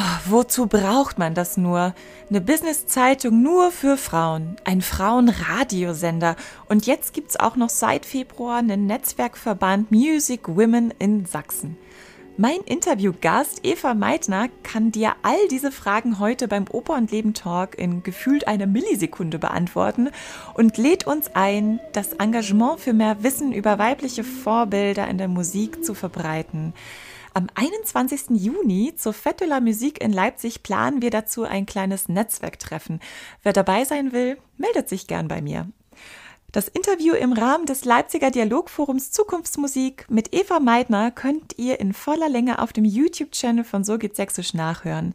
Oh, wozu braucht man das nur? Eine Business-Zeitung nur für Frauen, ein Frauenradiosender und jetzt gibt's auch noch seit Februar einen Netzwerkverband Music Women in Sachsen. Mein Interviewgast Eva Meitner kann dir all diese Fragen heute beim Oper und Leben Talk in gefühlt einer Millisekunde beantworten und lädt uns ein, das Engagement für mehr Wissen über weibliche Vorbilder in der Musik zu verbreiten. Am 21. Juni zur Fête de la Musique in Leipzig planen wir dazu ein kleines Netzwerktreffen. Wer dabei sein will, meldet sich gern bei mir. Das Interview im Rahmen des Leipziger Dialogforums Zukunftsmusik mit Eva Meidner könnt ihr in voller Länge auf dem YouTube-Channel von So geht Sächsisch nachhören.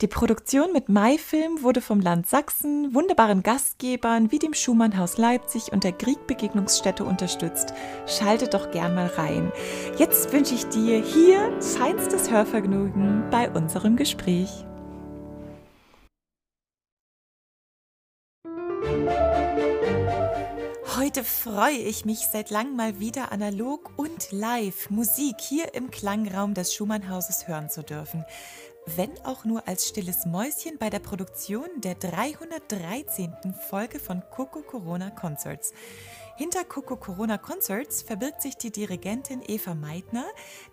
Die Produktion mit MyFilm wurde vom Land Sachsen, wunderbaren Gastgebern wie dem Schumannhaus Leipzig und der Kriegbegegnungsstätte unterstützt. Schaltet doch gern mal rein. Jetzt wünsche ich dir hier feinstes Hörvergnügen bei unserem Gespräch. Heute freue ich mich seit langem mal wieder analog und live Musik hier im Klangraum des Schumannhauses hören zu dürfen. Wenn auch nur als stilles Mäuschen bei der Produktion der 313. Folge von Coco Corona Concerts. Hinter Coco Corona Concerts verbirgt sich die Dirigentin Eva Meitner,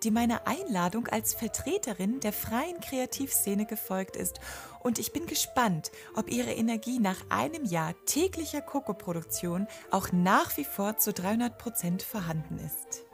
die meiner Einladung als Vertreterin der freien Kreativszene gefolgt ist. Und ich bin gespannt, ob ihre Energie nach einem Jahr täglicher Coco-Produktion auch nach wie vor zu 300 Prozent vorhanden ist.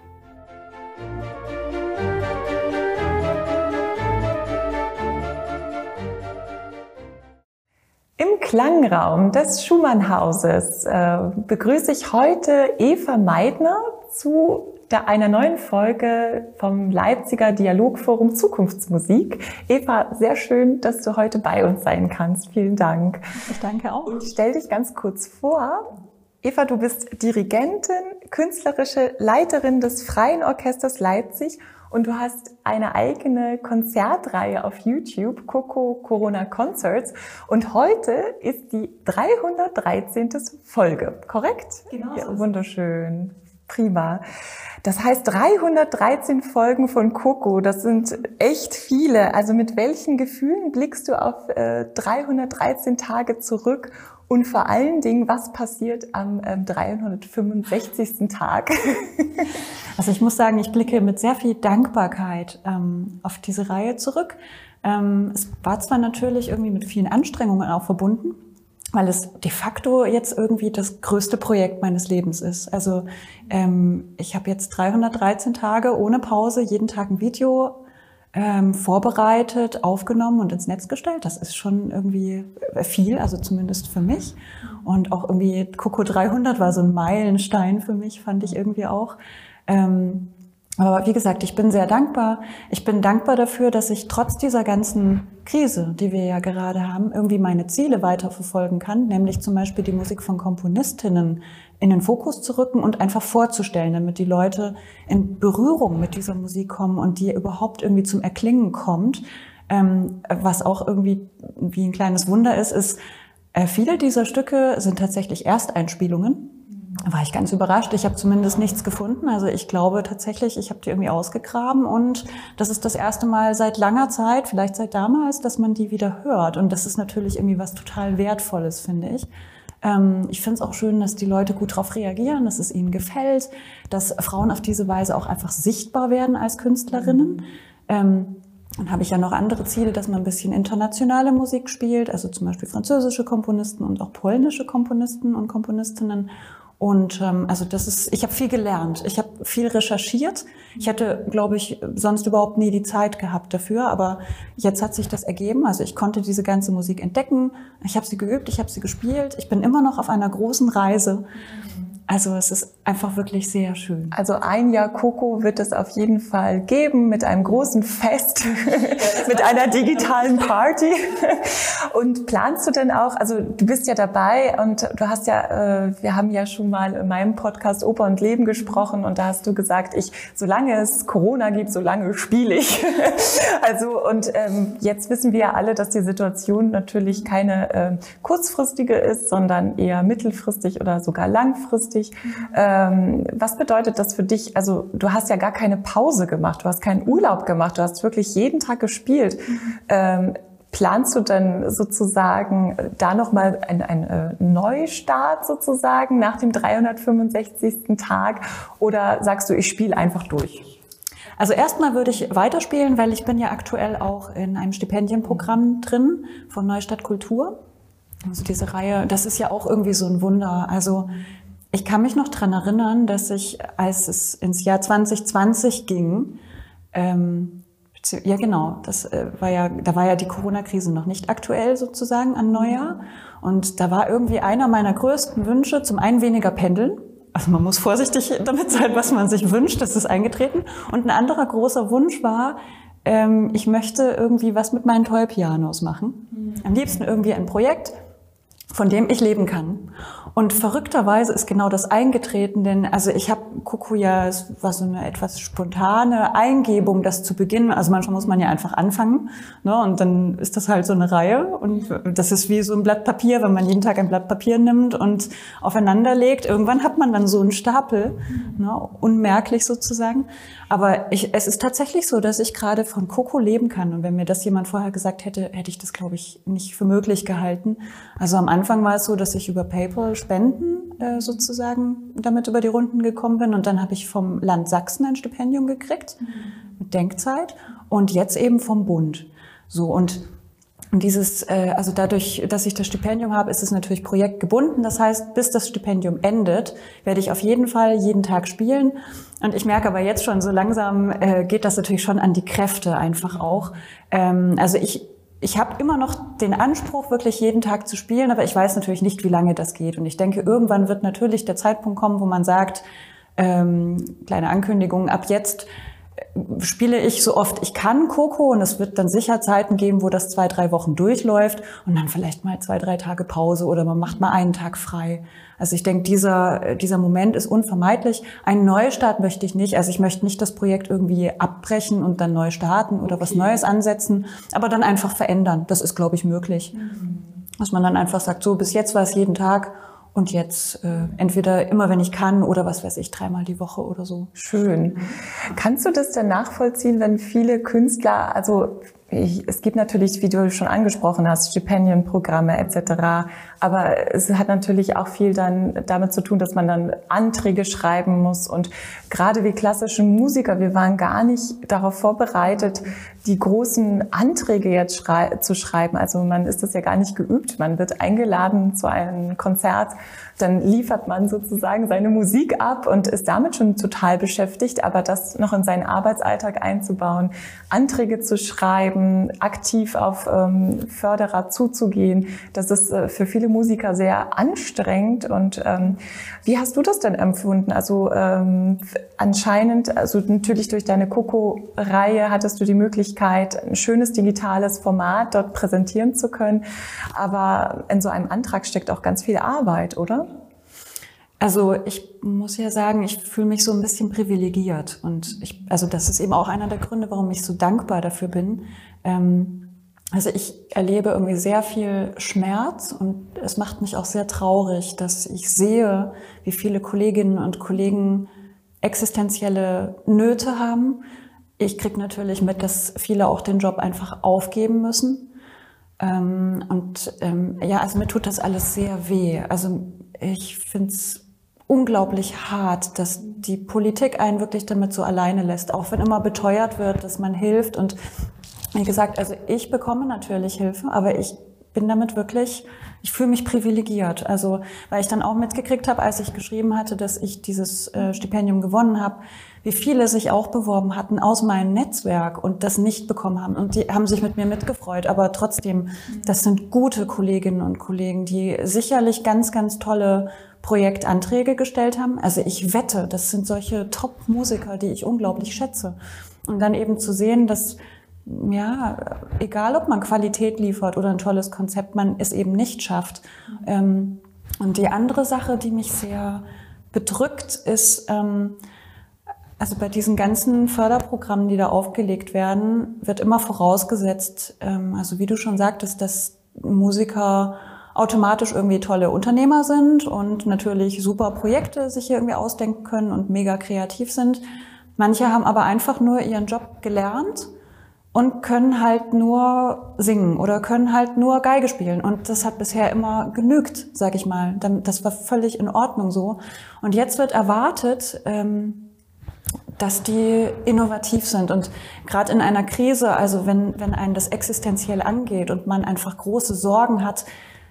Im Klangraum des Schumannhauses äh, begrüße ich heute Eva Meidner zu der, einer neuen Folge vom Leipziger Dialogforum Zukunftsmusik. Eva, sehr schön, dass du heute bei uns sein kannst. Vielen Dank. Ich danke auch. Und stell dich ganz kurz vor. Eva, du bist Dirigentin, künstlerische Leiterin des Freien Orchesters Leipzig und du hast eine eigene Konzertreihe auf YouTube, Coco Corona Concerts. Und heute ist die 313. Folge, korrekt? Genau. Ja, wunderschön. Prima. Das heißt 313 Folgen von Coco, das sind echt viele. Also mit welchen Gefühlen blickst du auf äh, 313 Tage zurück und vor allen Dingen, was passiert am ähm, 365. Tag? also ich muss sagen, ich blicke mit sehr viel Dankbarkeit ähm, auf diese Reihe zurück. Ähm, es war zwar natürlich irgendwie mit vielen Anstrengungen auch verbunden, weil es de facto jetzt irgendwie das größte Projekt meines Lebens ist. Also ähm, ich habe jetzt 313 Tage ohne Pause, jeden Tag ein Video ähm, vorbereitet, aufgenommen und ins Netz gestellt. Das ist schon irgendwie viel, also zumindest für mich. Und auch irgendwie Coco 300 war so ein Meilenstein für mich, fand ich irgendwie auch. Ähm, aber wie gesagt, ich bin sehr dankbar. Ich bin dankbar dafür, dass ich trotz dieser ganzen Krise, die wir ja gerade haben, irgendwie meine Ziele weiterverfolgen kann, nämlich zum Beispiel die Musik von Komponistinnen in den Fokus zu rücken und einfach vorzustellen, damit die Leute in Berührung mit dieser Musik kommen und die überhaupt irgendwie zum Erklingen kommt. Ähm, was auch irgendwie wie ein kleines Wunder ist, ist, äh, viele dieser Stücke sind tatsächlich Ersteinspielungen war ich ganz überrascht. Ich habe zumindest nichts gefunden. Also ich glaube tatsächlich, ich habe die irgendwie ausgegraben und das ist das erste Mal seit langer Zeit, vielleicht seit damals, dass man die wieder hört. Und das ist natürlich irgendwie was total Wertvolles, finde ich. Ähm, ich finde es auch schön, dass die Leute gut darauf reagieren, dass es ihnen gefällt, dass Frauen auf diese Weise auch einfach sichtbar werden als Künstlerinnen. Ähm, dann habe ich ja noch andere Ziele, dass man ein bisschen internationale Musik spielt, also zum Beispiel französische Komponisten und auch polnische Komponisten und Komponistinnen. Und ähm, also das ist, ich habe viel gelernt, ich habe viel recherchiert. Ich hätte, glaube ich, sonst überhaupt nie die Zeit gehabt dafür, aber jetzt hat sich das ergeben. Also ich konnte diese ganze Musik entdecken, ich habe sie geübt, ich habe sie gespielt. Ich bin immer noch auf einer großen Reise. Also es ist einfach wirklich sehr schön. Also ein Jahr Coco wird es auf jeden Fall geben mit einem großen Fest, mit einer digitalen Party. Und planst du denn auch, also du bist ja dabei und du hast ja, äh, wir haben ja schon mal in meinem Podcast Oper und Leben gesprochen und da hast du gesagt, ich, solange es Corona gibt, solange spiele ich. Also und ähm, jetzt wissen wir ja alle, dass die Situation natürlich keine äh, kurzfristige ist, sondern eher mittelfristig oder sogar langfristig wichtig. Ähm, was bedeutet das für dich? Also du hast ja gar keine Pause gemacht, du hast keinen Urlaub gemacht, du hast wirklich jeden Tag gespielt. Ähm, Planst du dann sozusagen da nochmal einen, einen äh, Neustart sozusagen nach dem 365. Tag oder sagst du, ich spiele einfach durch? Also erstmal würde ich weiterspielen, weil ich bin ja aktuell auch in einem Stipendienprogramm drin von Neustadt Kultur. Also diese Reihe, das ist ja auch irgendwie so ein Wunder. Also ich kann mich noch dran erinnern, dass ich, als es ins Jahr 2020 ging, ähm, ja genau, das äh, war ja, da war ja die Corona-Krise noch nicht aktuell sozusagen an Neujahr. Und da war irgendwie einer meiner größten Wünsche, zum einen weniger pendeln, also man muss vorsichtig damit sein, was man sich wünscht, das ist eingetreten. Und ein anderer großer Wunsch war, ähm, ich möchte irgendwie was mit meinen Toy-Pianos machen. Am liebsten irgendwie ein Projekt, von dem ich leben kann. Und verrückterweise ist genau das eingetreten, denn also ich habe Kuku ja, es war so eine etwas spontane Eingebung, das zu beginnen. Also manchmal muss man ja einfach anfangen, ne? Und dann ist das halt so eine Reihe und das ist wie so ein Blatt Papier, wenn man jeden Tag ein Blatt Papier nimmt und aufeinander legt. Irgendwann hat man dann so einen Stapel, ne? unmerklich sozusagen. Aber ich, es ist tatsächlich so, dass ich gerade von Coco leben kann. Und wenn mir das jemand vorher gesagt hätte, hätte ich das, glaube ich, nicht für möglich gehalten. Also am Anfang war es so, dass ich über PayPal Spenden äh, sozusagen damit über die Runden gekommen bin. Und dann habe ich vom Land Sachsen ein Stipendium gekriegt mhm. mit Denkzeit und jetzt eben vom Bund. So und und dieses, äh, also dadurch, dass ich das Stipendium habe, ist es natürlich projektgebunden. Das heißt, bis das Stipendium endet, werde ich auf jeden Fall jeden Tag spielen. Und ich merke aber jetzt schon, so langsam äh, geht das natürlich schon an die Kräfte einfach auch. Ähm, also ich, ich habe immer noch den Anspruch, wirklich jeden Tag zu spielen, aber ich weiß natürlich nicht, wie lange das geht. Und ich denke, irgendwann wird natürlich der Zeitpunkt kommen, wo man sagt, ähm, kleine Ankündigung, ab jetzt spiele ich so oft ich kann Coco und es wird dann sicher Zeiten geben, wo das zwei, drei Wochen durchläuft und dann vielleicht mal zwei, drei Tage Pause oder man macht mal einen Tag frei. Also ich denke, dieser, dieser Moment ist unvermeidlich. Einen Neustart möchte ich nicht. Also ich möchte nicht das Projekt irgendwie abbrechen und dann neu starten oder okay. was Neues ansetzen, aber dann einfach verändern. Das ist, glaube ich, möglich. Mhm. Dass man dann einfach sagt, so bis jetzt war es jeden Tag und jetzt äh, entweder immer, wenn ich kann oder was weiß ich, dreimal die Woche oder so. Schön. Kannst du das denn nachvollziehen, wenn viele Künstler, also ich, es gibt natürlich, wie du schon angesprochen hast, Stipendienprogramme etc. Aber es hat natürlich auch viel dann damit zu tun, dass man dann Anträge schreiben muss. Und gerade wie klassische Musiker, wir waren gar nicht darauf vorbereitet, die großen Anträge jetzt schrei zu schreiben. Also man ist das ja gar nicht geübt. Man wird eingeladen zu einem Konzert dann liefert man sozusagen seine Musik ab und ist damit schon total beschäftigt, aber das noch in seinen Arbeitsalltag einzubauen, Anträge zu schreiben, aktiv auf ähm, Förderer zuzugehen, das ist äh, für viele Musiker sehr anstrengend. Und ähm, wie hast du das denn empfunden? Also ähm, anscheinend, also natürlich durch deine Coco-Reihe hattest du die Möglichkeit, ein schönes digitales Format dort präsentieren zu können, aber in so einem Antrag steckt auch ganz viel Arbeit, oder? Also ich muss ja sagen, ich fühle mich so ein bisschen privilegiert und ich, also das ist eben auch einer der Gründe, warum ich so dankbar dafür bin. Ähm, also ich erlebe irgendwie sehr viel Schmerz und es macht mich auch sehr traurig, dass ich sehe, wie viele Kolleginnen und Kollegen existenzielle Nöte haben. Ich kriege natürlich mit, dass viele auch den Job einfach aufgeben müssen. Ähm, und ähm, ja, also mir tut das alles sehr weh. Also ich finde es unglaublich hart, dass die Politik einen wirklich damit so alleine lässt, auch wenn immer beteuert wird, dass man hilft. Und wie gesagt, also ich bekomme natürlich Hilfe, aber ich bin damit wirklich, ich fühle mich privilegiert. Also, weil ich dann auch mitgekriegt habe, als ich geschrieben hatte, dass ich dieses äh, Stipendium gewonnen habe, wie viele sich auch beworben hatten aus meinem Netzwerk und das nicht bekommen haben. Und die haben sich mit mir mitgefreut. Aber trotzdem, das sind gute Kolleginnen und Kollegen, die sicherlich ganz, ganz tolle Projektanträge gestellt haben. Also ich wette, das sind solche Top-Musiker, die ich unglaublich schätze. Und dann eben zu sehen, dass ja, egal ob man Qualität liefert oder ein tolles Konzept, man es eben nicht schafft. Ähm, und die andere Sache, die mich sehr bedrückt, ist, ähm, also bei diesen ganzen Förderprogrammen, die da aufgelegt werden, wird immer vorausgesetzt, ähm, also wie du schon sagtest, dass Musiker automatisch irgendwie tolle Unternehmer sind und natürlich super Projekte sich hier irgendwie ausdenken können und mega kreativ sind. Manche haben aber einfach nur ihren Job gelernt und können halt nur singen oder können halt nur Geige spielen. Und das hat bisher immer genügt, sag ich mal. Das war völlig in Ordnung so. Und jetzt wird erwartet, ähm, dass die innovativ sind. Und gerade in einer Krise, also wenn, wenn einen das existenziell angeht und man einfach große Sorgen hat,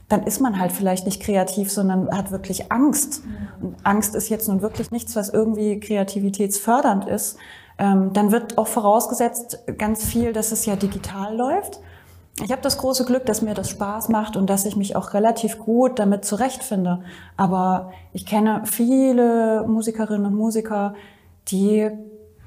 dann ist man halt vielleicht nicht kreativ, sondern hat wirklich Angst. Und Angst ist jetzt nun wirklich nichts, was irgendwie kreativitätsfördernd ist. Ähm, dann wird auch vorausgesetzt ganz viel, dass es ja digital läuft. Ich habe das große Glück, dass mir das Spaß macht und dass ich mich auch relativ gut damit zurechtfinde. Aber ich kenne viele Musikerinnen und Musiker, die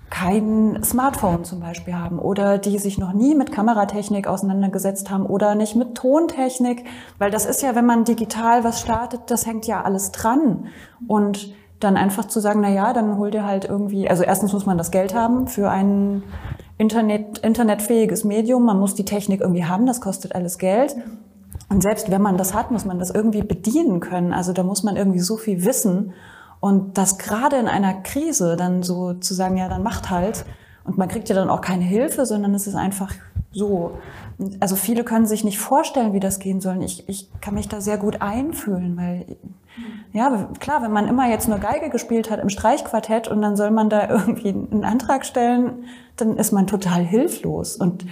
kein Smartphone zum Beispiel haben oder die sich noch nie mit Kameratechnik auseinandergesetzt haben oder nicht mit Tontechnik, weil das ist ja, wenn man digital was startet, das hängt ja alles dran und dann einfach zu sagen, na ja, dann hol dir halt irgendwie, also erstens muss man das Geld haben für ein Internet, internetfähiges Medium, man muss die Technik irgendwie haben, das kostet alles Geld. Und selbst wenn man das hat, muss man das irgendwie bedienen können. Also da muss man irgendwie so viel wissen. Und das gerade in einer Krise dann so zu sagen, ja, dann macht halt. Und man kriegt ja dann auch keine Hilfe, sondern es ist einfach so. Also viele können sich nicht vorstellen, wie das gehen soll. Ich, ich kann mich da sehr gut einfühlen, weil, ja, klar, wenn man immer jetzt nur Geige gespielt hat im Streichquartett und dann soll man da irgendwie einen Antrag stellen, dann ist man total hilflos. Und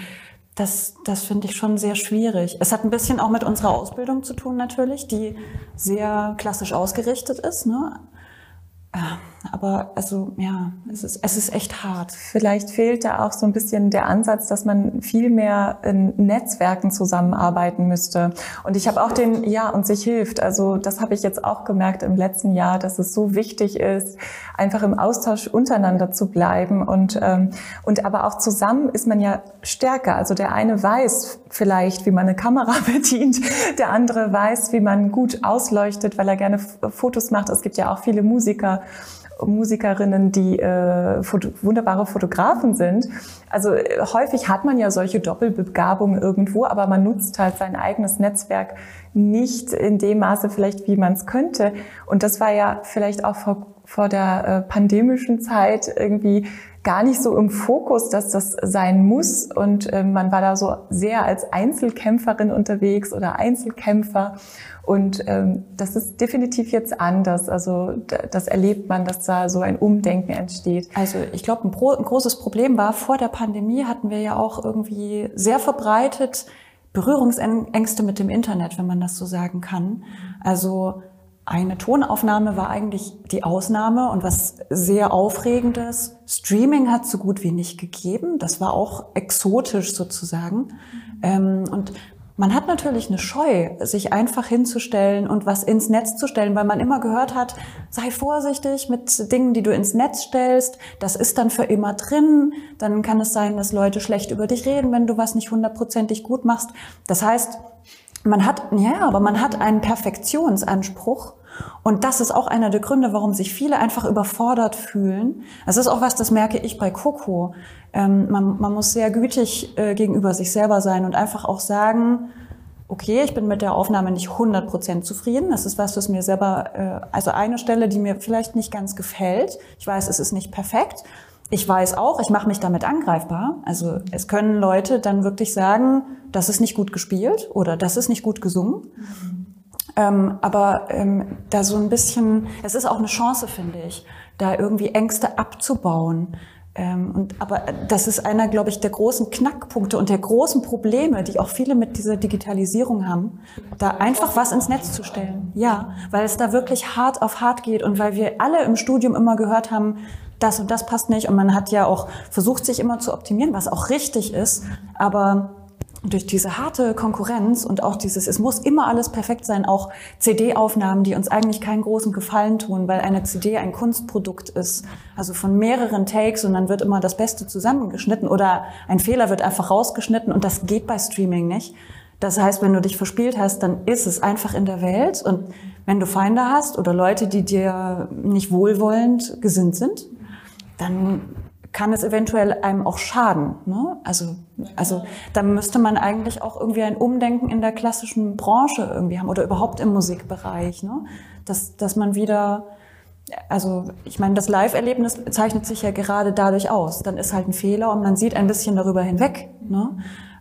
das, das finde ich schon sehr schwierig. Es hat ein bisschen auch mit unserer Ausbildung zu tun natürlich, die sehr klassisch ausgerichtet ist. Ne? Aber also ja, es ist, es ist echt hart. Vielleicht fehlt da auch so ein bisschen der Ansatz, dass man viel mehr in Netzwerken zusammenarbeiten müsste. Und ich habe auch den Ja und sich hilft. Also das habe ich jetzt auch gemerkt im letzten Jahr, dass es so wichtig ist, einfach im Austausch untereinander zu bleiben. Und, ähm, und aber auch zusammen ist man ja stärker. Also der eine weiß vielleicht, wie man eine Kamera bedient, der andere weiß, wie man gut ausleuchtet, weil er gerne Fotos macht. Es gibt ja auch viele Musiker, Musikerinnen, die äh, foto wunderbare Fotografen sind. Also äh, häufig hat man ja solche Doppelbegabungen irgendwo, aber man nutzt halt sein eigenes Netzwerk nicht in dem Maße vielleicht, wie man es könnte. Und das war ja vielleicht auch vor, vor der äh, pandemischen Zeit irgendwie gar nicht so im Fokus, dass das sein muss. Und äh, man war da so sehr als Einzelkämpferin unterwegs oder Einzelkämpfer. Und ähm, das ist definitiv jetzt anders. Also das erlebt man, dass da so ein Umdenken entsteht. Also ich glaube, ein, ein großes Problem war, vor der Pandemie hatten wir ja auch irgendwie sehr verbreitet Berührungsängste mit dem Internet, wenn man das so sagen kann. Also eine Tonaufnahme war eigentlich die Ausnahme und was sehr aufregendes. Streaming hat so gut wie nicht gegeben. Das war auch exotisch sozusagen. Ähm, und man hat natürlich eine Scheu, sich einfach hinzustellen und was ins Netz zu stellen, weil man immer gehört hat, sei vorsichtig mit Dingen, die du ins Netz stellst. Das ist dann für immer drin. Dann kann es sein, dass Leute schlecht über dich reden, wenn du was nicht hundertprozentig gut machst. Das heißt, man hat, ja, aber man hat einen Perfektionsanspruch und das ist auch einer der Gründe, warum sich viele einfach überfordert fühlen. Es ist auch was, das merke ich bei Coco. Ähm, man, man, muss sehr gütig äh, gegenüber sich selber sein und einfach auch sagen, okay, ich bin mit der Aufnahme nicht 100% zufrieden. Das ist was, was mir selber, äh, also eine Stelle, die mir vielleicht nicht ganz gefällt. Ich weiß, es ist nicht perfekt. Ich weiß auch, ich mache mich damit angreifbar. Also es können Leute dann wirklich sagen, das ist nicht gut gespielt oder das ist nicht gut gesungen. Mhm. Ähm, aber ähm, da so ein bisschen, es ist auch eine Chance, finde ich, da irgendwie Ängste abzubauen. Ähm, und, aber das ist einer, glaube ich, der großen Knackpunkte und der großen Probleme, die auch viele mit dieser Digitalisierung haben, da einfach was ins Netz zu stellen. Ja, weil es da wirklich hart auf hart geht und weil wir alle im Studium immer gehört haben, das und das passt nicht und man hat ja auch versucht, sich immer zu optimieren, was auch richtig ist, aber durch diese harte Konkurrenz und auch dieses, es muss immer alles perfekt sein, auch CD-Aufnahmen, die uns eigentlich keinen großen Gefallen tun, weil eine CD ein Kunstprodukt ist, also von mehreren Takes und dann wird immer das Beste zusammengeschnitten oder ein Fehler wird einfach rausgeschnitten und das geht bei Streaming nicht. Das heißt, wenn du dich verspielt hast, dann ist es einfach in der Welt und wenn du Feinde hast oder Leute, die dir nicht wohlwollend gesinnt sind, dann kann es eventuell einem auch schaden. Ne? Also, also da müsste man eigentlich auch irgendwie ein Umdenken in der klassischen Branche irgendwie haben oder überhaupt im Musikbereich, ne? dass, dass man wieder, also ich meine, das Live-Erlebnis zeichnet sich ja gerade dadurch aus. Dann ist halt ein Fehler und man sieht ein bisschen darüber hinweg. Ne?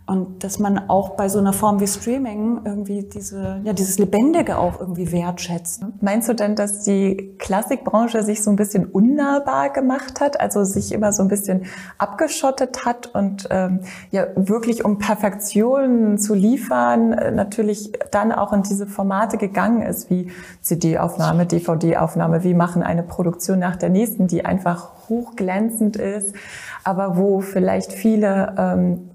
Und dass man auch bei so einer Form wie Streaming irgendwie diese, ja, dieses Lebendige auch irgendwie wertschätzt. Meinst du denn, dass die Klassikbranche sich so ein bisschen unnahbar gemacht hat, also sich immer so ein bisschen abgeschottet hat und ähm, ja wirklich um Perfektion zu liefern, äh, natürlich dann auch in diese Formate gegangen ist, wie CD-Aufnahme, DVD-Aufnahme, wie machen eine Produktion nach der nächsten, die einfach hochglänzend ist, aber wo vielleicht viele ähm,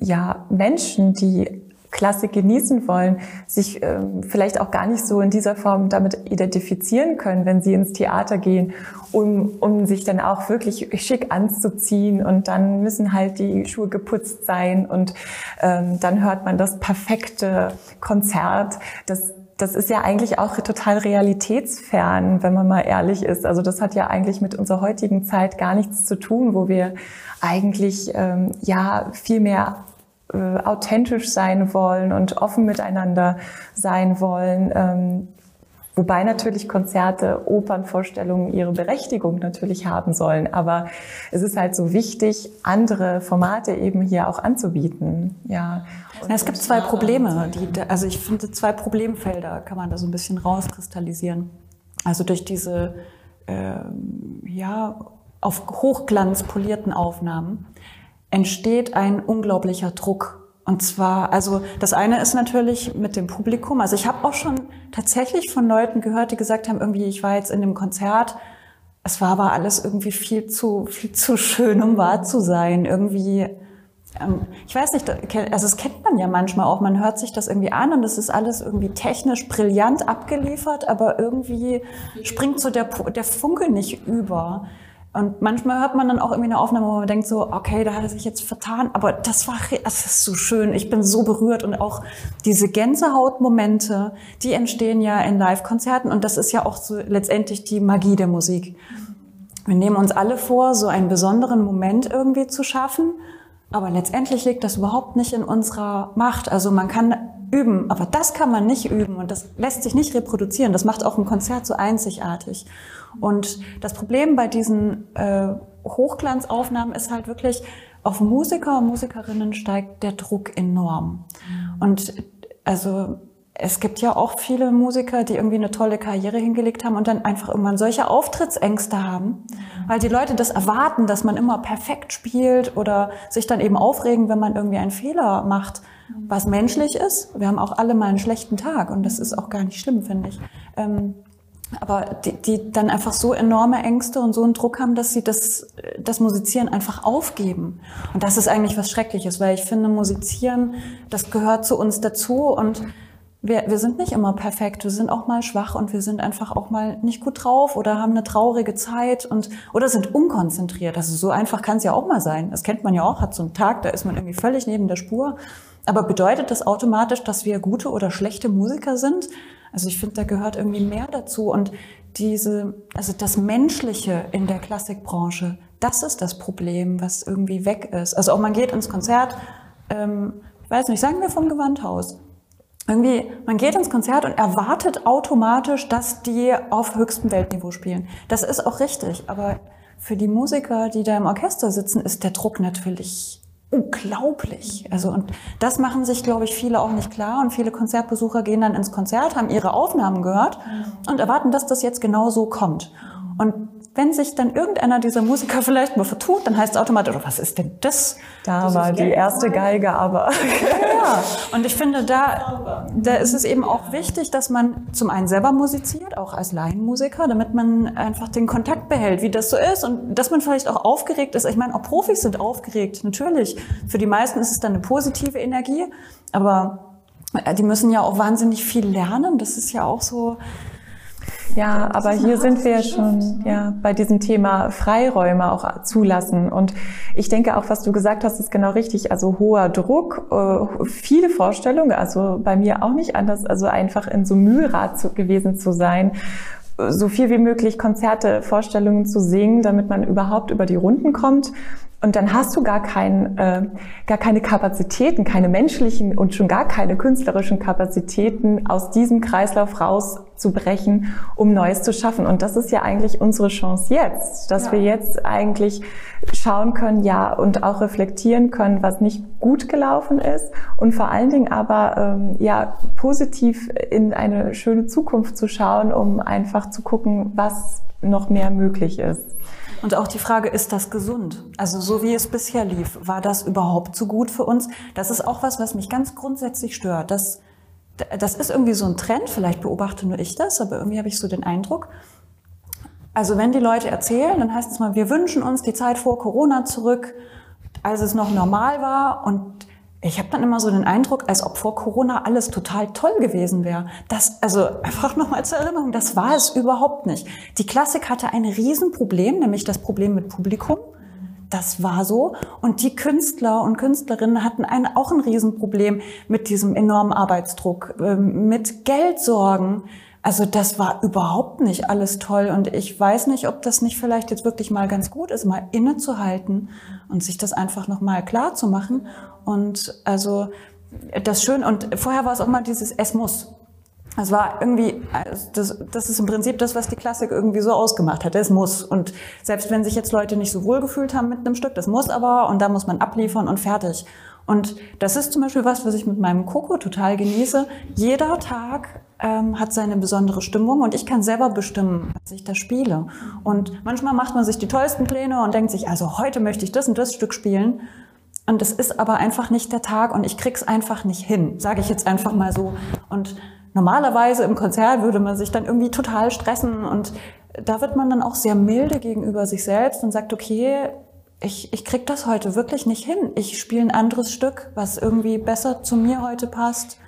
ja, Menschen, die Klassik genießen wollen, sich ähm, vielleicht auch gar nicht so in dieser Form damit identifizieren können, wenn sie ins Theater gehen, um, um sich dann auch wirklich schick anzuziehen und dann müssen halt die Schuhe geputzt sein und ähm, dann hört man das perfekte Konzert. Das, das ist ja eigentlich auch total realitätsfern, wenn man mal ehrlich ist. Also das hat ja eigentlich mit unserer heutigen Zeit gar nichts zu tun, wo wir eigentlich ähm, ja viel mehr äh, authentisch sein wollen und offen miteinander sein wollen. Ähm, wobei natürlich Konzerte, Opernvorstellungen ihre Berechtigung natürlich haben sollen. Aber es ist halt so wichtig, andere Formate eben hier auch anzubieten. Ja. ja es gibt zwei Probleme. Die, also ich finde, zwei Problemfelder kann man da so ein bisschen rauskristallisieren. Also durch diese, äh, ja, auf Hochglanz polierten Aufnahmen entsteht ein unglaublicher Druck. Und zwar, also das eine ist natürlich mit dem Publikum. Also ich habe auch schon tatsächlich von Leuten gehört, die gesagt haben, irgendwie, ich war jetzt in dem Konzert, es war aber alles irgendwie viel zu, viel zu schön, um wahr zu sein. Irgendwie, ähm, ich weiß nicht, also das kennt man ja manchmal auch, man hört sich das irgendwie an und es ist alles irgendwie technisch brillant abgeliefert, aber irgendwie springt so der, der Funke nicht über. Und manchmal hört man dann auch irgendwie eine Aufnahme, wo man denkt so, okay, da hat er sich jetzt vertan, aber das war, das ist so schön, ich bin so berührt und auch diese Gänsehautmomente, die entstehen ja in Live-Konzerten und das ist ja auch so letztendlich die Magie der Musik. Wir nehmen uns alle vor, so einen besonderen Moment irgendwie zu schaffen, aber letztendlich liegt das überhaupt nicht in unserer Macht. Also man kann üben, aber das kann man nicht üben und das lässt sich nicht reproduzieren. Das macht auch ein Konzert so einzigartig. Und das Problem bei diesen äh, Hochglanzaufnahmen ist halt wirklich, auf Musiker und Musikerinnen steigt der Druck enorm. Und also es gibt ja auch viele Musiker, die irgendwie eine tolle Karriere hingelegt haben und dann einfach irgendwann solche Auftrittsängste haben, weil die Leute das erwarten, dass man immer perfekt spielt oder sich dann eben aufregen, wenn man irgendwie einen Fehler macht, was menschlich ist. Wir haben auch alle mal einen schlechten Tag und das ist auch gar nicht schlimm, finde ich. Ähm, aber die, die dann einfach so enorme Ängste und so einen Druck haben, dass sie das, das Musizieren einfach aufgeben. Und das ist eigentlich was Schreckliches, weil ich finde, Musizieren, das gehört zu uns dazu und wir, wir sind nicht immer perfekt, wir sind auch mal schwach und wir sind einfach auch mal nicht gut drauf oder haben eine traurige Zeit und oder sind unkonzentriert. Also so einfach kann es ja auch mal sein. Das kennt man ja auch, hat so einen Tag, da ist man irgendwie völlig neben der Spur. Aber bedeutet das automatisch, dass wir gute oder schlechte Musiker sind? Also ich finde, da gehört irgendwie mehr dazu. Und diese, also das Menschliche in der Klassikbranche, das ist das Problem, was irgendwie weg ist. Also auch man geht ins Konzert, ähm, ich weiß nicht, sagen wir vom Gewandhaus. Irgendwie, man geht ins Konzert und erwartet automatisch, dass die auf höchstem Weltniveau spielen. Das ist auch richtig, aber für die Musiker, die da im Orchester sitzen, ist der Druck natürlich unglaublich. Also und das machen sich, glaube ich, viele auch nicht klar und viele Konzertbesucher gehen dann ins Konzert, haben ihre Aufnahmen gehört und erwarten, dass das jetzt genau so kommt. Und wenn sich dann irgendeiner dieser Musiker vielleicht mal vertut, dann heißt es automatisch, was ist denn das? Da das war die erste Geige, aber. ja, und ich finde, da, da ist es eben auch wichtig, dass man zum einen selber musiziert, auch als Laienmusiker, damit man einfach den Kontakt behält, wie das so ist und dass man vielleicht auch aufgeregt ist. Ich meine, auch Profis sind aufgeregt, natürlich. Für die meisten ist es dann eine positive Energie, aber die müssen ja auch wahnsinnig viel lernen. Das ist ja auch so, ja, aber hier sind wir schon ja bei diesem Thema Freiräume auch zulassen. Und ich denke auch, was du gesagt hast, ist genau richtig. Also hoher Druck, äh, viele Vorstellungen, also bei mir auch nicht anders, also einfach in so Mühlrad gewesen zu sein so viel wie möglich Konzerte, Vorstellungen zu singen, damit man überhaupt über die Runden kommt. Und dann hast du gar, kein, äh, gar keine Kapazitäten, keine menschlichen und schon gar keine künstlerischen Kapazitäten, aus diesem Kreislauf rauszubrechen, um Neues zu schaffen. Und das ist ja eigentlich unsere Chance jetzt, dass ja. wir jetzt eigentlich schauen können, ja, und auch reflektieren können, was nicht gut gelaufen ist und vor allen Dingen aber ähm, ja positiv in eine schöne Zukunft zu schauen, um einfach zu gucken, was noch mehr möglich ist. Und auch die Frage, ist das gesund? Also so wie es bisher lief, war das überhaupt so gut für uns? Das ist auch was, was mich ganz grundsätzlich stört. Das, das ist irgendwie so ein Trend, vielleicht beobachte nur ich das, aber irgendwie habe ich so den Eindruck. Also wenn die Leute erzählen, dann heißt es mal, wir wünschen uns die Zeit vor Corona zurück, als es noch normal war und ich habe dann immer so den Eindruck, als ob vor Corona alles total toll gewesen wäre. Das, also einfach nochmal zur Erinnerung, das war es überhaupt nicht. Die Klassik hatte ein Riesenproblem, nämlich das Problem mit Publikum. Das war so. Und die Künstler und Künstlerinnen hatten ein, auch ein Riesenproblem mit diesem enormen Arbeitsdruck, ähm, mit Geldsorgen. Also das war überhaupt nicht alles toll. Und ich weiß nicht, ob das nicht vielleicht jetzt wirklich mal ganz gut ist, mal innezuhalten und sich das einfach nochmal klar zu machen und also das schön, und vorher war es auch mal dieses Es muss. Es war irgendwie, das, das ist im Prinzip das, was die Klassik irgendwie so ausgemacht hat. Es muss. Und selbst wenn sich jetzt Leute nicht so wohl gefühlt haben mit einem Stück, das muss aber und da muss man abliefern und fertig. Und das ist zum Beispiel was, was ich mit meinem Koko total genieße. Jeder Tag ähm, hat seine besondere Stimmung und ich kann selber bestimmen, was ich da spiele. Und manchmal macht man sich die tollsten Pläne und denkt sich, also heute möchte ich das und das Stück spielen. Und es ist aber einfach nicht der Tag und ich krieg's einfach nicht hin, sage ich jetzt einfach mal so. Und normalerweise im Konzert würde man sich dann irgendwie total stressen und da wird man dann auch sehr milde gegenüber sich selbst und sagt, okay, ich, ich krieg das heute wirklich nicht hin. Ich spiele ein anderes Stück, was irgendwie besser zu mir heute passt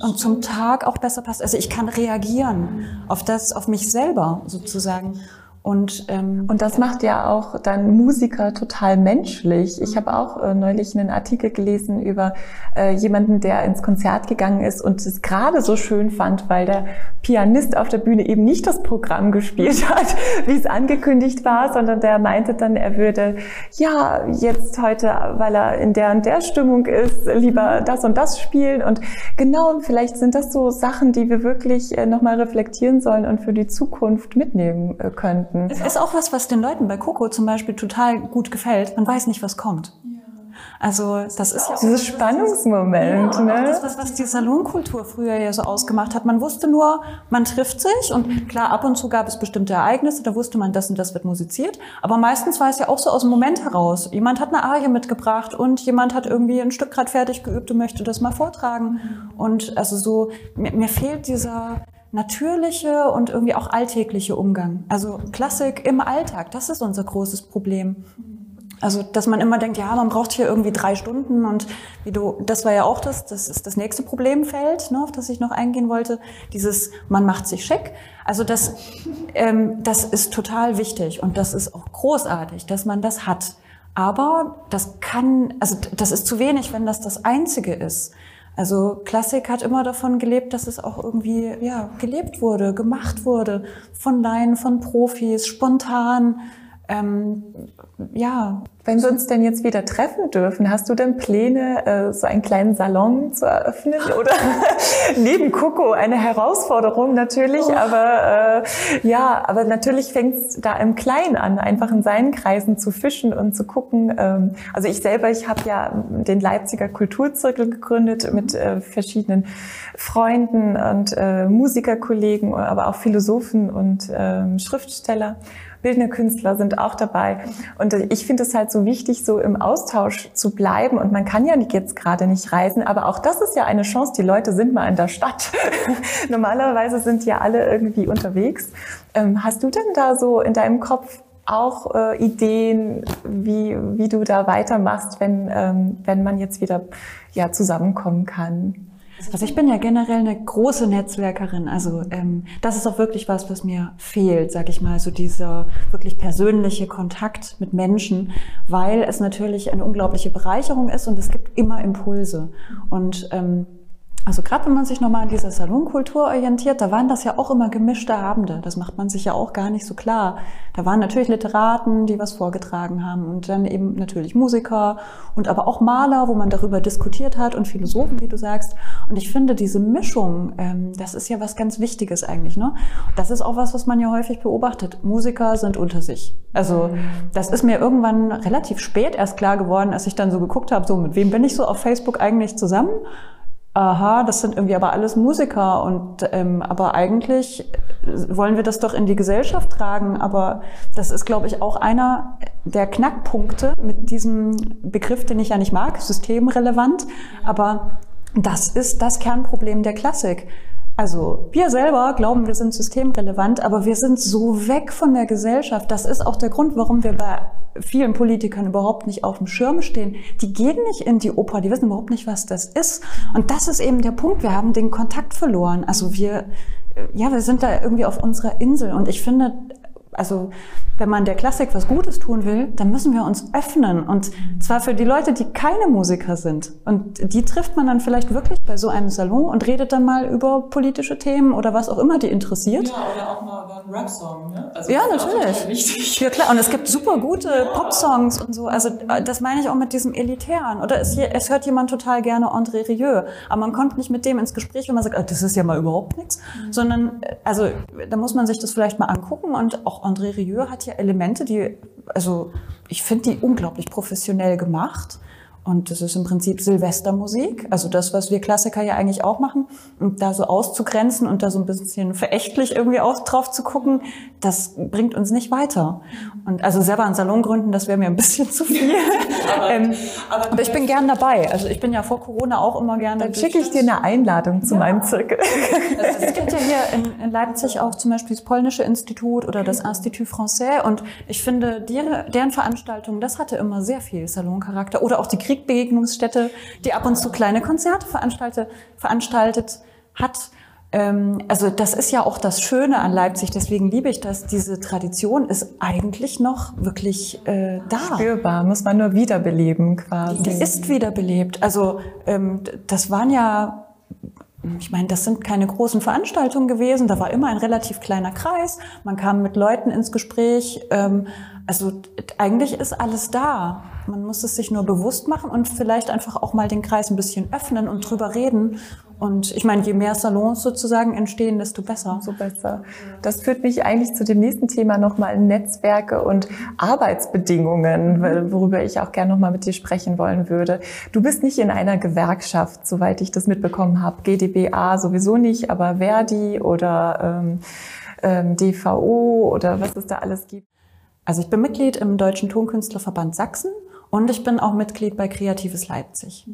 und zum Tag auch besser passt. Also ich kann reagieren auf das, auf mich selber sozusagen. Und, ähm, und das macht ja auch dann Musiker total menschlich. Ich habe auch äh, neulich einen Artikel gelesen über äh, jemanden, der ins Konzert gegangen ist und es gerade so schön fand, weil der Pianist auf der Bühne eben nicht das Programm gespielt hat, wie es angekündigt war, sondern der meinte dann, er würde ja jetzt heute, weil er in der und der Stimmung ist, lieber das und das spielen. Und genau, vielleicht sind das so Sachen, die wir wirklich äh, nochmal reflektieren sollen und für die Zukunft mitnehmen äh, könnten finden. Es ist auch was, was den Leuten bei Coco zum Beispiel total gut gefällt. Man weiß nicht, was kommt. Also das ist ja auch dieses Spannungsmoment, ja, ne? Das, was, was die Salonkultur früher ja so ausgemacht hat. Man wusste nur, man trifft sich und klar, ab und zu gab es bestimmte Ereignisse, da wusste man, das und das wird musiziert. Aber meistens war es ja auch so aus dem Moment heraus. Jemand hat eine Arie mitgebracht und jemand hat irgendwie ein Stück gerade fertig geübt und möchte das mal vortragen. Und also so, mir, mir fehlt dieser natürliche und irgendwie auch alltägliche Umgang. Also Klassik im Alltag, das ist unser großes Problem. Also, dass man immer denkt, ja, man braucht hier irgendwie drei Stunden und wie du, das war ja auch das, das ist das nächste Problemfeld, ne, auf das ich noch eingehen wollte. Dieses, man macht sich schick. Also das, ähm, das ist total wichtig und das ist auch großartig, dass man das hat. Aber das kann, also das ist zu wenig, wenn das das Einzige ist. Also Klassik hat immer davon gelebt, dass es auch irgendwie ja, gelebt wurde, gemacht wurde von Laien, von Profis, spontan. Ähm, ja, wenn wir uns denn jetzt wieder treffen dürfen, hast du denn Pläne, äh, so einen kleinen Salon zu eröffnen? Oder neben Coco eine Herausforderung natürlich, oh. aber äh, ja, aber natürlich fängt es da im Kleinen an, einfach in seinen Kreisen zu fischen und zu gucken. Ähm, also ich selber, ich habe ja den Leipziger Kulturzirkel gegründet mit äh, verschiedenen Freunden und äh, Musikerkollegen, aber auch Philosophen und ähm, Schriftsteller bildende Künstler sind auch dabei. Und ich finde es halt so wichtig, so im Austausch zu bleiben. Und man kann ja jetzt gerade nicht reisen, aber auch das ist ja eine Chance. Die Leute sind mal in der Stadt. Normalerweise sind ja alle irgendwie unterwegs. Ähm, hast du denn da so in deinem Kopf auch äh, Ideen, wie, wie du da weitermachst, wenn, ähm, wenn man jetzt wieder ja, zusammenkommen kann? Also ich bin ja generell eine große Netzwerkerin. Also ähm, das ist auch wirklich was, was mir fehlt, sag ich mal, so dieser wirklich persönliche Kontakt mit Menschen, weil es natürlich eine unglaubliche Bereicherung ist und es gibt immer Impulse. Und ähm, Also gerade wenn man sich nochmal an dieser Salonkultur orientiert, da waren das ja auch immer gemischte Abende. Das macht man sich ja auch gar nicht so klar. Da waren natürlich Literaten, die was vorgetragen haben und dann eben natürlich Musiker und aber auch Maler, wo man darüber diskutiert hat und Philosophen, wie du sagst. Und ich finde diese Mischung, ähm, das ist ja was ganz Wichtiges eigentlich. Ne? Das ist auch was, was man ja häufig beobachtet. Musiker sind unter sich. Also das ist mir irgendwann relativ spät erst klar geworden, als ich dann so geguckt habe, so mit wem bin ich so auf Facebook eigentlich zusammen? Aha, das sind irgendwie aber alles Musiker und ähm, aber eigentlich wollen wir das doch in die Gesellschaft tragen. Aber das ist, glaube ich, auch einer der Knackpunkte mit diesem Begriff, den ich ja nicht mag, systemrelevant. Aber das ist das Kernproblem der Klassik. Also wir selber glauben, wir sind systemrelevant, aber wir sind so weg von der Gesellschaft. Das ist auch der Grund, warum wir bei vielen Politikern überhaupt nicht auf dem Schirm stehen. Die gehen nicht in die Oper, die wissen überhaupt nicht, was das ist. Und das ist eben der Punkt. Wir haben den Kontakt verloren. Also wir, ja, wir sind da irgendwie auf unserer Insel. Und ich finde, also wenn man der Klassik was Gutes tun will, dann müssen wir uns öffnen. Und zwar für die Leute, die keine Musiker sind. Und die trifft man dann vielleicht wirklich bei so einem Salon und redet dann mal über politische Themen oder was auch immer die interessiert. Ja, oder auch mal über einen Rap-Song. Ne? Also ja, natürlich. Ja klar, und es gibt super gute ja. Pop-Songs und so. Also das meine ich auch mit diesem Elitären. Oder es, es hört jemand total gerne André Rieu, aber man kommt nicht mit dem ins Gespräch, wenn man sagt, oh, das ist ja mal überhaupt nichts. Mhm. Sondern, also da muss man sich das vielleicht mal angucken. Und auch André Rieu hat ja Elemente, die, also ich finde die unglaublich professionell gemacht. Und das ist im Prinzip Silvestermusik, also das, was wir Klassiker ja eigentlich auch machen. Und da so auszugrenzen und da so ein bisschen verächtlich irgendwie auch drauf zu gucken, das bringt uns nicht weiter. Und also selber einen Salon gründen, das wäre mir ein bisschen zu viel. aber, ähm, aber, aber, ich bin gern dabei. Also ich bin ja vor Corona auch immer gerne. Dann schicke ich dir eine Einladung zu ja. meinem Zirkel. Also es gibt ja hier in, in, Leipzig auch zum Beispiel das Polnische Institut oder das Institut Français. Und ich finde, deren, deren Veranstaltungen, das hatte immer sehr viel Saloncharakter. Oder auch die Krieg Musikbegegnungsstätte, die ab und zu kleine Konzerte veranstaltet, veranstaltet hat. Ähm, also das ist ja auch das Schöne an Leipzig, deswegen liebe ich das. Diese Tradition ist eigentlich noch wirklich äh, da. Spürbar, muss man nur wiederbeleben quasi. Die ist wiederbelebt. Also ähm, das waren ja ich meine, das sind keine großen Veranstaltungen gewesen. Da war immer ein relativ kleiner Kreis. Man kam mit Leuten ins Gespräch. Ähm, also eigentlich ist alles da. Man muss es sich nur bewusst machen und vielleicht einfach auch mal den Kreis ein bisschen öffnen und drüber reden. Und ich meine, je mehr Salons sozusagen entstehen, desto besser. So besser. Das führt mich eigentlich zu dem nächsten Thema nochmal Netzwerke und Arbeitsbedingungen, worüber ich auch gerne nochmal mit dir sprechen wollen würde. Du bist nicht in einer Gewerkschaft, soweit ich das mitbekommen habe. GdBA sowieso nicht, aber Verdi oder ähm, ähm, DVO oder was es da alles gibt. Also ich bin Mitglied im Deutschen Tonkünstlerverband Sachsen und ich bin auch Mitglied bei Kreatives Leipzig.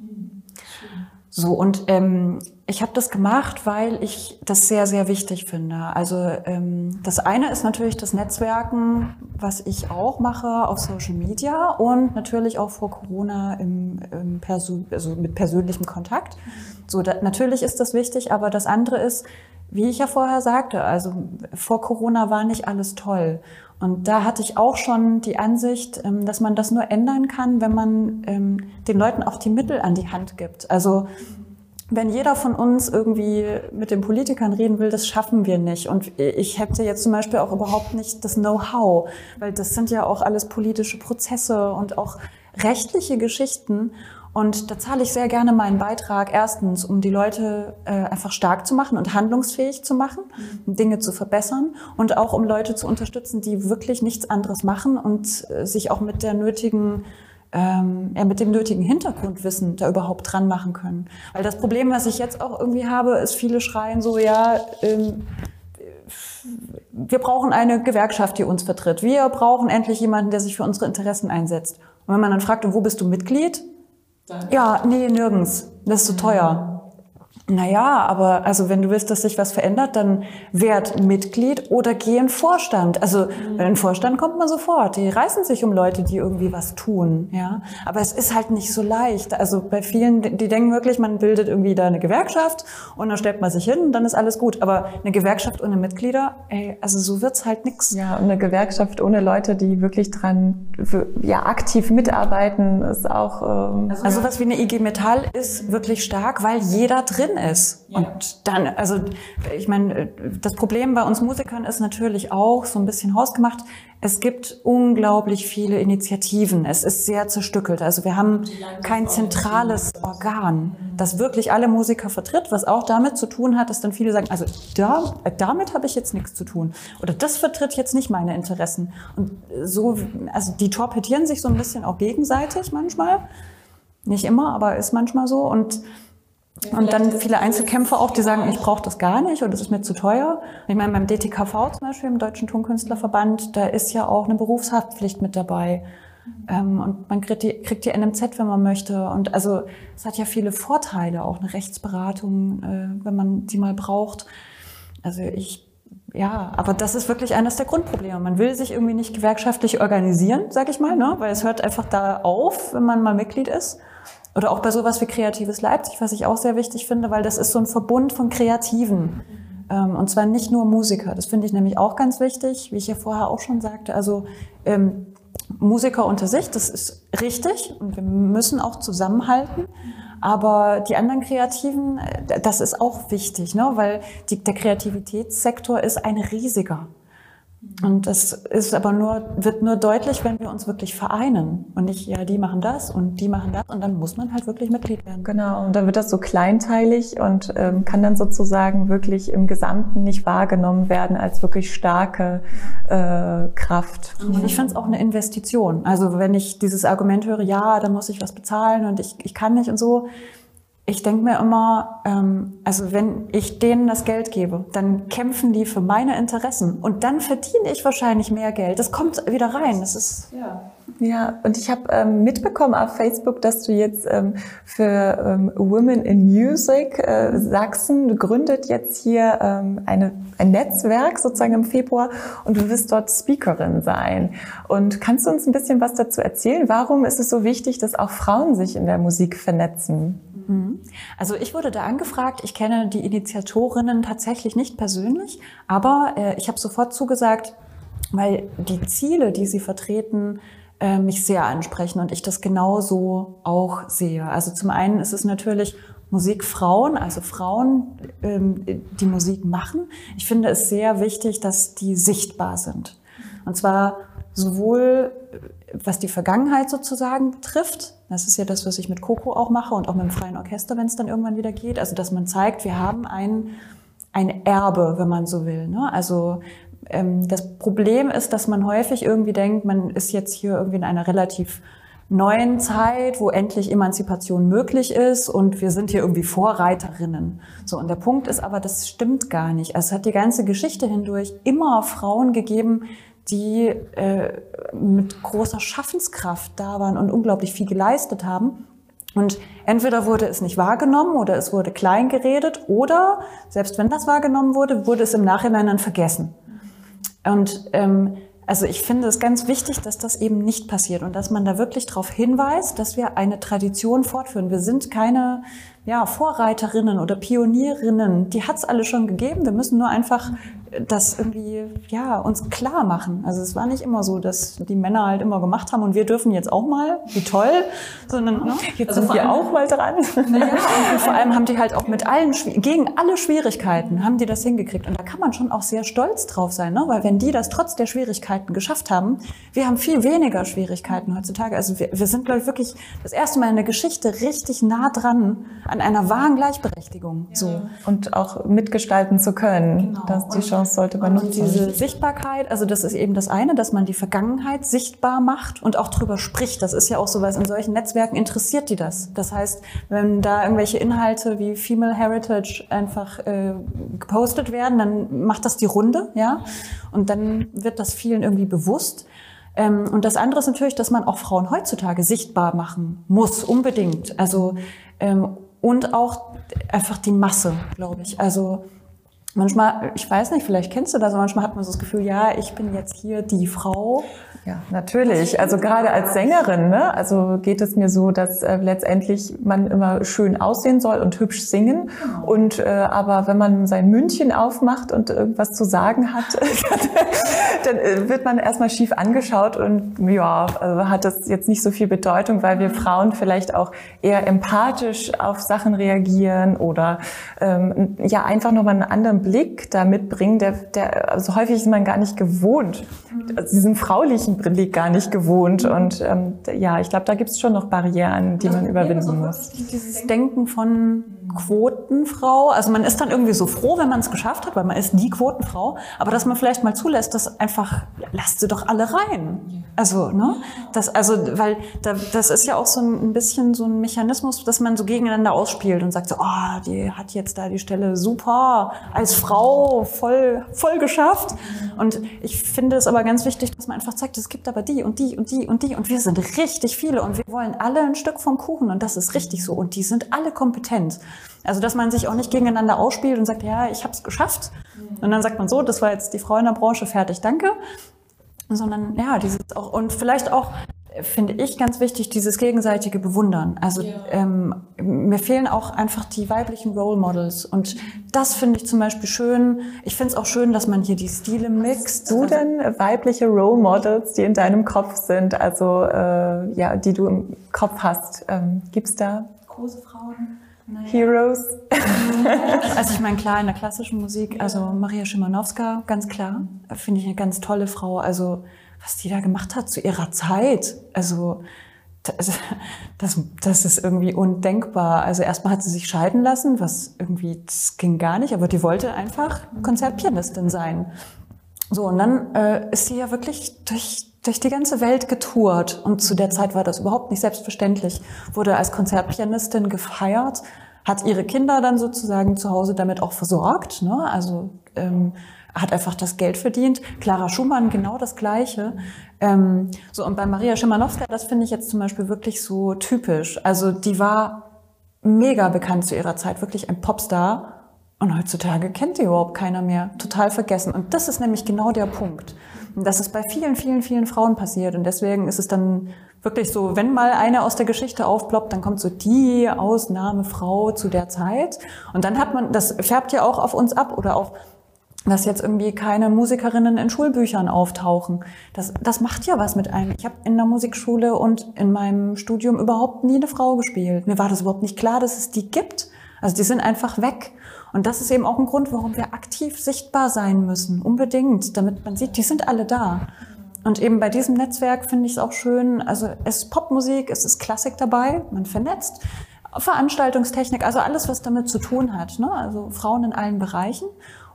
So, und ähm, ich habe das gemacht, weil ich das sehr, sehr wichtig finde. Also ähm, das eine ist natürlich das Netzwerken, was ich auch mache auf Social Media und natürlich auch vor Corona im, im Perso also mit persönlichem Kontakt. So, da, natürlich ist das wichtig, aber das andere ist, wie ich ja vorher sagte, also vor Corona war nicht alles toll. Und da hatte ich auch schon die Ansicht, ähm, dass man das nur ändern kann, wenn man ähm, den Leuten auch die Mittel an die Hand gibt. Also wenn jeder von uns irgendwie mit den Politikern reden will, das schaffen wir nicht. Und ich hätte jetzt zum Beispiel auch überhaupt nicht das Know-how, weil das sind ja auch alles politische Prozesse und auch rechtliche Geschichten. Und da zahle ich sehr gerne meinen Beitrag erstens, um die Leute äh, einfach stark zu machen und handlungsfähig zu machen, um Dinge zu verbessern und auch um Leute zu unterstützen, die wirklich nichts anderes machen und äh, sich auch mit der nötigen ähm, ja, mit dem nötigen Hintergrundwissen da überhaupt dran machen können. Weil das Problem, was ich jetzt auch irgendwie habe, ist, viele schreien so, ja, ähm, wir brauchen eine Gewerkschaft, die uns vertritt. Wir brauchen endlich jemanden, der sich für unsere Interessen einsetzt. Und wenn man dann fragt, wo bist du Mitglied? Dann ja, nee, nirgends. Das ist zu so teuer. Naja, aber also wenn du willst, dass sich was verändert, dann werd Mitglied oder geh in Vorstand. Also mhm. in Vorstand kommt man sofort. Die reißen sich um Leute, die irgendwie was tun. Ja, aber es ist halt nicht so leicht. Also bei vielen, die denken wirklich, man bildet irgendwie da eine Gewerkschaft und dann stellt man sich hin und dann ist alles gut. Aber eine Gewerkschaft ohne Mitglieder, ey, also so wird's halt nix. Ja, und eine Gewerkschaft ohne Leute, die wirklich dran für, ja aktiv mitarbeiten, ist auch. Ähm, also, also was wie eine IG Metall ist wirklich stark, weil jeder drin drin ist. Ja. Und dann, also ich meine, das Problem bei uns Musikern ist natürlich auch so ein bisschen hausgemacht. Es gibt unglaublich viele Initiativen. Es ist sehr zerstückelt. Also wir haben kein zentrales Organ, das wirklich alle Musiker vertritt, was auch damit zu tun hat, dass dann viele sagen, also da, damit habe ich jetzt nichts zu tun. Oder das vertritt jetzt nicht meine Interessen. Und so, also die torpedieren sich so ein bisschen auch gegenseitig manchmal. Nicht immer, aber ist manchmal so. Und und dann viele Einzelkämpfer auch, die sagen, ich brauche das gar nicht und das ist mir zu teuer. Ich meine, beim DTKV zum Beispiel, im Deutschen Tonkünstlerverband, da ist ja auch eine Berufshaftpflicht mit dabei. Ähm, und man kriegt die, kriegt die NMZ, wenn man möchte. Und also es hat ja viele Vorteile, auch eine Rechtsberatung, äh, wenn man die mal braucht. Also ich, ja, aber das ist wirklich eines der Grundprobleme. Man will sich irgendwie nicht gewerkschaftlich organisieren, sag ich mal, ne? weil es hört einfach da auf, wenn man mal Mitglied ist. Oder auch bei sowas wie Kreatives Leipzig, was ich auch sehr wichtig finde, weil das ist so ein Verbund von Kreativen. Ähm, und zwar nicht nur Musiker. Das finde ich nämlich auch ganz wichtig, wie ich ja vorher auch schon sagte. Also ähm, Musiker unter sich, das ist richtig und wir müssen auch zusammenhalten. Aber die anderen Kreativen, äh, das ist auch wichtig, ne? weil die, der Kreativitätssektor ist ein riesiger. Und das ist aber nur, wird nur deutlich, wenn wir uns wirklich vereinen und nicht, ja, die machen das und die machen das und dann muss man halt wirklich Mitglied werden. Genau, und dann wird das so kleinteilig und ähm, kann dann sozusagen wirklich im Gesamten nicht wahrgenommen werden als wirklich starke äh, Kraft. Und ich finde es auch eine Investition. Also wenn ich dieses Argument höre, ja, da muss ich was bezahlen und ich, ich kann nicht und so, ich denke mir immer, ähm, also wenn ich denen das Geld gebe, dann kämpfen die für meine Interessen und dann verdiene ich wahrscheinlich mehr Geld. Das kommt wieder rein. Das ist ja. Ja, und ich habe ähm, mitbekommen auf Facebook, dass du jetzt ähm, für ähm, Women in Music äh, Sachsen gründet jetzt hier ähm, eine, ein Netzwerk sozusagen im Februar und du wirst dort Speakerin sein. Und kannst du uns ein bisschen was dazu erzählen? Warum ist es so wichtig, dass auch Frauen sich in der Musik vernetzen? Mhm. Also ich wurde da angefragt. Ich kenne die Initiatorinnen tatsächlich nicht persönlich, aber äh, ich habe sofort zugesagt, weil die Ziele, die sie vertreten, äh, mich sehr ansprechen und ich das genauso auch sehe. Also zum einen ist es natürlich Musikfrauen, also Frauen, ähm, die Musik machen. Ich finde es sehr wichtig, dass die sichtbar sind. Und zwar sowohl was die Vergangenheit sozusagen betrifft, das ist ja das, was ich mit Coco auch mache und auch mit dem freien Orchester, wenn es dann irgendwann wieder geht. Also dass man zeigt, wir haben ein, ein Erbe, wenn man so will. Ne? Also ähm, das Problem ist, dass man häufig irgendwie denkt, man ist jetzt hier irgendwie in einer relativ neuen Zeit, wo endlich Emanzipation möglich ist und wir sind hier irgendwie Vorreiterinnen. So, und der Punkt ist aber, das stimmt gar nicht. Also es hat die ganze Geschichte hindurch immer Frauen gegeben, die äh, mit großer Schaffenskraft da waren und unglaublich viel geleistet haben. Und entweder wurde es nicht wahrgenommen oder es wurde klein geredet oder, selbst wenn das wahrgenommen wurde, wurde es im Nachhinein dann vergessen. Und ähm, also ich finde es ganz wichtig, dass das eben nicht passiert und dass man da wirklich darauf hinweist, dass wir eine Tradition fortführen. Wir sind keine ja, Vorreiterinnen oder Pionierinnen. Die hat's alle schon gegeben. Wir müssen nur einfach das irgendwie ja uns klar machen. Also es war nicht immer so, dass die Männer halt immer gemacht haben und wir dürfen jetzt auch mal, wie toll, sondern ne? jetzt also sind wir auch mal dran. Naja, und vor allem haben die halt auch mit allen gegen alle Schwierigkeiten haben die das hingekriegt und da kann man schon auch sehr stolz drauf sein, ne? weil wenn die das trotz der Schwierigkeiten geschafft haben, wir haben viel weniger Schwierigkeiten heutzutage. Also wir, wir sind glaube ich wirklich das erste Mal in der Geschichte richtig nah dran an einer wahren Gleichberechtigung. Ja. So und auch mitgestalten zu können, genau. dass die Chance Chance sollte man nutzen. Und diese Sichtbarkeit, also das ist eben das eine, dass man die Vergangenheit sichtbar macht und auch drüber spricht. Das ist ja auch so, weil in solchen Netzwerken interessiert die das. Das heißt, wenn da irgendwelche Inhalte wie Female Heritage einfach äh, gepostet werden, dann macht das die Runde, ja, und dann wird das vielen irgendwie bewusst. Ähm, und das andere ist natürlich, dass man auch Frauen heutzutage sichtbar machen muss, unbedingt. Also ähm, und auch einfach die Masse, glaube ich. Also Manchmal, ich weiß nicht, vielleicht kennst du das, manchmal hat man so das Gefühl, ja, ich bin jetzt hier die Frau. Ja, natürlich. Also gerade als Sängerin, ne? also geht es mir so, dass äh, letztendlich man immer schön aussehen soll und hübsch singen. Genau. Und äh, aber wenn man sein Mündchen aufmacht und irgendwas zu sagen hat, dann äh, wird man erstmal schief angeschaut und ja, also hat das jetzt nicht so viel Bedeutung, weil wir Frauen vielleicht auch eher empathisch auf Sachen reagieren oder ähm, ja einfach nochmal einen anderen Blick da mitbringen. Der, der, also häufig ist man gar nicht gewohnt, also diesen fraulichen Blick gar nicht gewohnt. Und ähm, ja, ich glaube, da gibt es schon noch Barrieren, die man überwinden muss. Dieses Denken von Quotenfrau. Also man ist dann irgendwie so froh, wenn man es geschafft hat, weil man ist nie Quotenfrau. Aber dass man vielleicht mal zulässt, dass einfach, lasst sie doch alle rein. Also, ne? Das, also, weil da, das ist ja auch so ein bisschen so ein Mechanismus, dass man so gegeneinander ausspielt und sagt so, oh, die hat jetzt da die Stelle super, als Frau voll, voll geschafft. Und ich finde es aber ganz wichtig, dass man einfach zeigt, es gibt aber die und die und die und die und wir sind richtig viele und wir wollen alle ein Stück vom Kuchen und das ist richtig so und die sind alle kompetent. Also dass man sich auch nicht gegeneinander ausspielt und sagt, ja, ich habe es geschafft. Und dann sagt man so, das war jetzt die Frau in der Branche, fertig, danke. Sondern ja, dieses auch und vielleicht auch finde ich ganz wichtig, dieses gegenseitige Bewundern. Also ja. ähm, mir fehlen auch einfach die weiblichen Role Models. Und das finde ich zum Beispiel schön. Ich finde es auch schön, dass man hier die Stile mixt. du denn weibliche Role Models, die in deinem Kopf sind, also äh, ja, die du im Kopf hast? Ähm, gibt's da? Große Frauen. Naja. Heroes. also ich meine, klar, in der klassischen Musik, also Maria Szymanowska, ganz klar, finde ich eine ganz tolle Frau. Also was die da gemacht hat zu ihrer Zeit, also das, das, das ist irgendwie undenkbar. Also erstmal hat sie sich scheiden lassen, was irgendwie, das ging gar nicht, aber die wollte einfach Konzertpianistin sein. So, und dann äh, ist sie ja wirklich durch durch die ganze Welt getourt und zu der Zeit war das überhaupt nicht selbstverständlich. Wurde als Konzertpianistin gefeiert, hat ihre Kinder dann sozusagen zu Hause damit auch versorgt, ne? also ähm, hat einfach das Geld verdient. Clara Schumann genau das Gleiche. Ähm, so und bei Maria Schimanowska, das finde ich jetzt zum Beispiel wirklich so typisch. Also die war mega bekannt zu ihrer Zeit, wirklich ein Popstar. Und heutzutage kennt die überhaupt keiner mehr. Total vergessen. Und das ist nämlich genau der Punkt. Und das ist bei vielen, vielen, vielen Frauen passiert. Und deswegen ist es dann wirklich so, wenn mal eine aus der Geschichte aufploppt, dann kommt so die Ausnahmefrau zu der Zeit. Und dann hat man, das färbt ja auch auf uns ab oder auch dass jetzt irgendwie keine Musikerinnen in Schulbüchern auftauchen. Das, das macht ja was mit einem. Ich habe in der Musikschule und in meinem Studium überhaupt nie eine Frau gespielt. Mir war das überhaupt nicht klar, dass es die gibt. Also die sind einfach weg. Und das ist eben auch ein Grund, warum wir aktiv sichtbar sein müssen, unbedingt, damit man sieht, die sind alle da. Und eben bei diesem Netzwerk finde ich es auch schön, also es ist Popmusik, es ist Klassik dabei, man vernetzt, Veranstaltungstechnik, also alles, was damit zu tun hat, ne? also Frauen in allen Bereichen.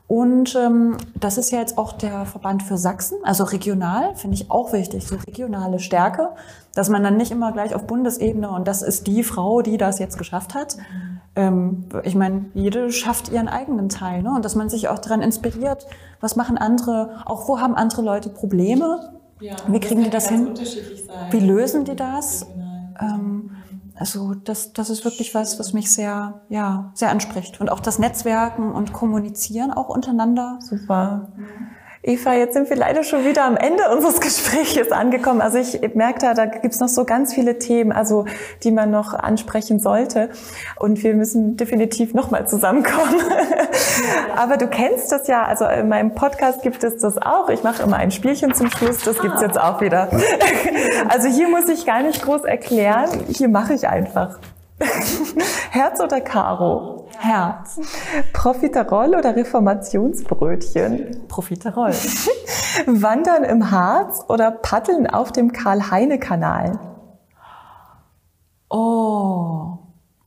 Und ähm, das ist ja jetzt auch der Verband für Sachsen, also regional, finde ich auch wichtig, so regionale Stärke, dass man dann nicht immer gleich auf Bundesebene und das ist die Frau, die das jetzt geschafft hat, ähm, ich meine, jede schafft ihren eigenen Teil. Ne? Und dass man sich auch daran inspiriert, was machen andere, auch wo haben andere Leute Probleme? Ja, Wie kriegen die das hin? Wie lösen die das? Ähm, also das, das ist wirklich was, was mich sehr, ja, sehr anspricht. Und auch das Netzwerken und Kommunizieren auch untereinander. Super. Mhm. Eva, jetzt sind wir leider schon wieder am Ende unseres Gesprächs angekommen. Also ich merke da, da gibt's noch so ganz viele Themen, also die man noch ansprechen sollte. Und wir müssen definitiv nochmal zusammenkommen. Aber du kennst das ja, also in meinem Podcast gibt es das auch. Ich mache immer ein Spielchen zum Schluss, das gibt's jetzt auch wieder. Also hier muss ich gar nicht groß erklären, hier mache ich einfach. Herz oder Karo? Herz. Profiterol oder Reformationsbrötchen? Profiterol. Wandern im Harz oder Paddeln auf dem Karl-Heine-Kanal? Oh,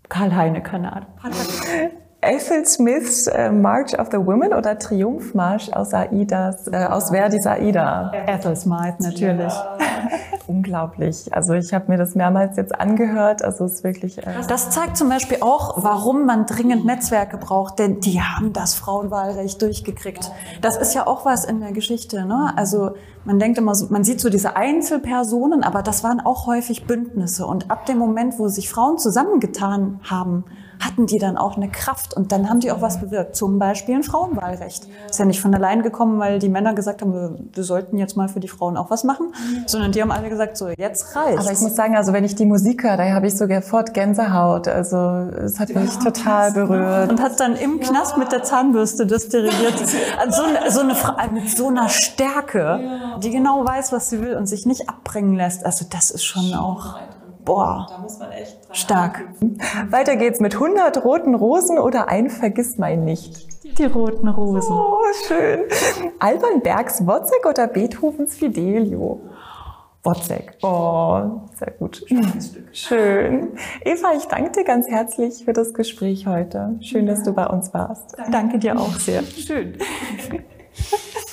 Karl-Heine-Kanal. Ethel Smiths äh, March of the Women oder Triumphmarsch aus Aidas, äh, aus Verdis Aida? Ethel Smith, natürlich. Ja. Unglaublich. Also ich habe mir das mehrmals jetzt angehört. Also es ist wirklich. Äh das zeigt zum Beispiel auch, warum man dringend Netzwerke braucht, denn die haben das Frauenwahlrecht durchgekriegt. Das ist ja auch was in der Geschichte. Ne? Also man denkt immer, man sieht so diese Einzelpersonen, aber das waren auch häufig Bündnisse. Und ab dem Moment, wo sich Frauen zusammengetan haben, hatten die dann auch eine Kraft und dann haben die auch was bewirkt. Zum Beispiel ein Frauenwahlrecht. Ist ja nicht von allein gekommen, weil die Männer gesagt haben, wir, wir sollten jetzt mal für die Frauen auch was machen, sondern die haben alle gesagt, so jetzt reicht. Aber ich muss sagen, also wenn ich die Musik höre, da habe ich sofort Gänsehaut. Also es hat mich total berührt. Und hat dann im Knast mit der Zahnbürste das dirigiert. Also so, so eine Frau mit so einer Stärke, die genau weiß, was sie will und sich nicht abbringen lässt. Also das ist schon auch boah, da muss man echt stark. Weiter geht's mit 100 roten Rosen oder ein Vergissmein nicht. Die roten Rosen. Oh, schön. Alban Bergs Wozzeck oder Beethovens Fidelio? Wozzeck. Oh, sehr gut. Schön. Eva, ich danke dir ganz herzlich für das Gespräch heute. Schön, dass du bei uns warst. Danke dir auch sehr. Schön.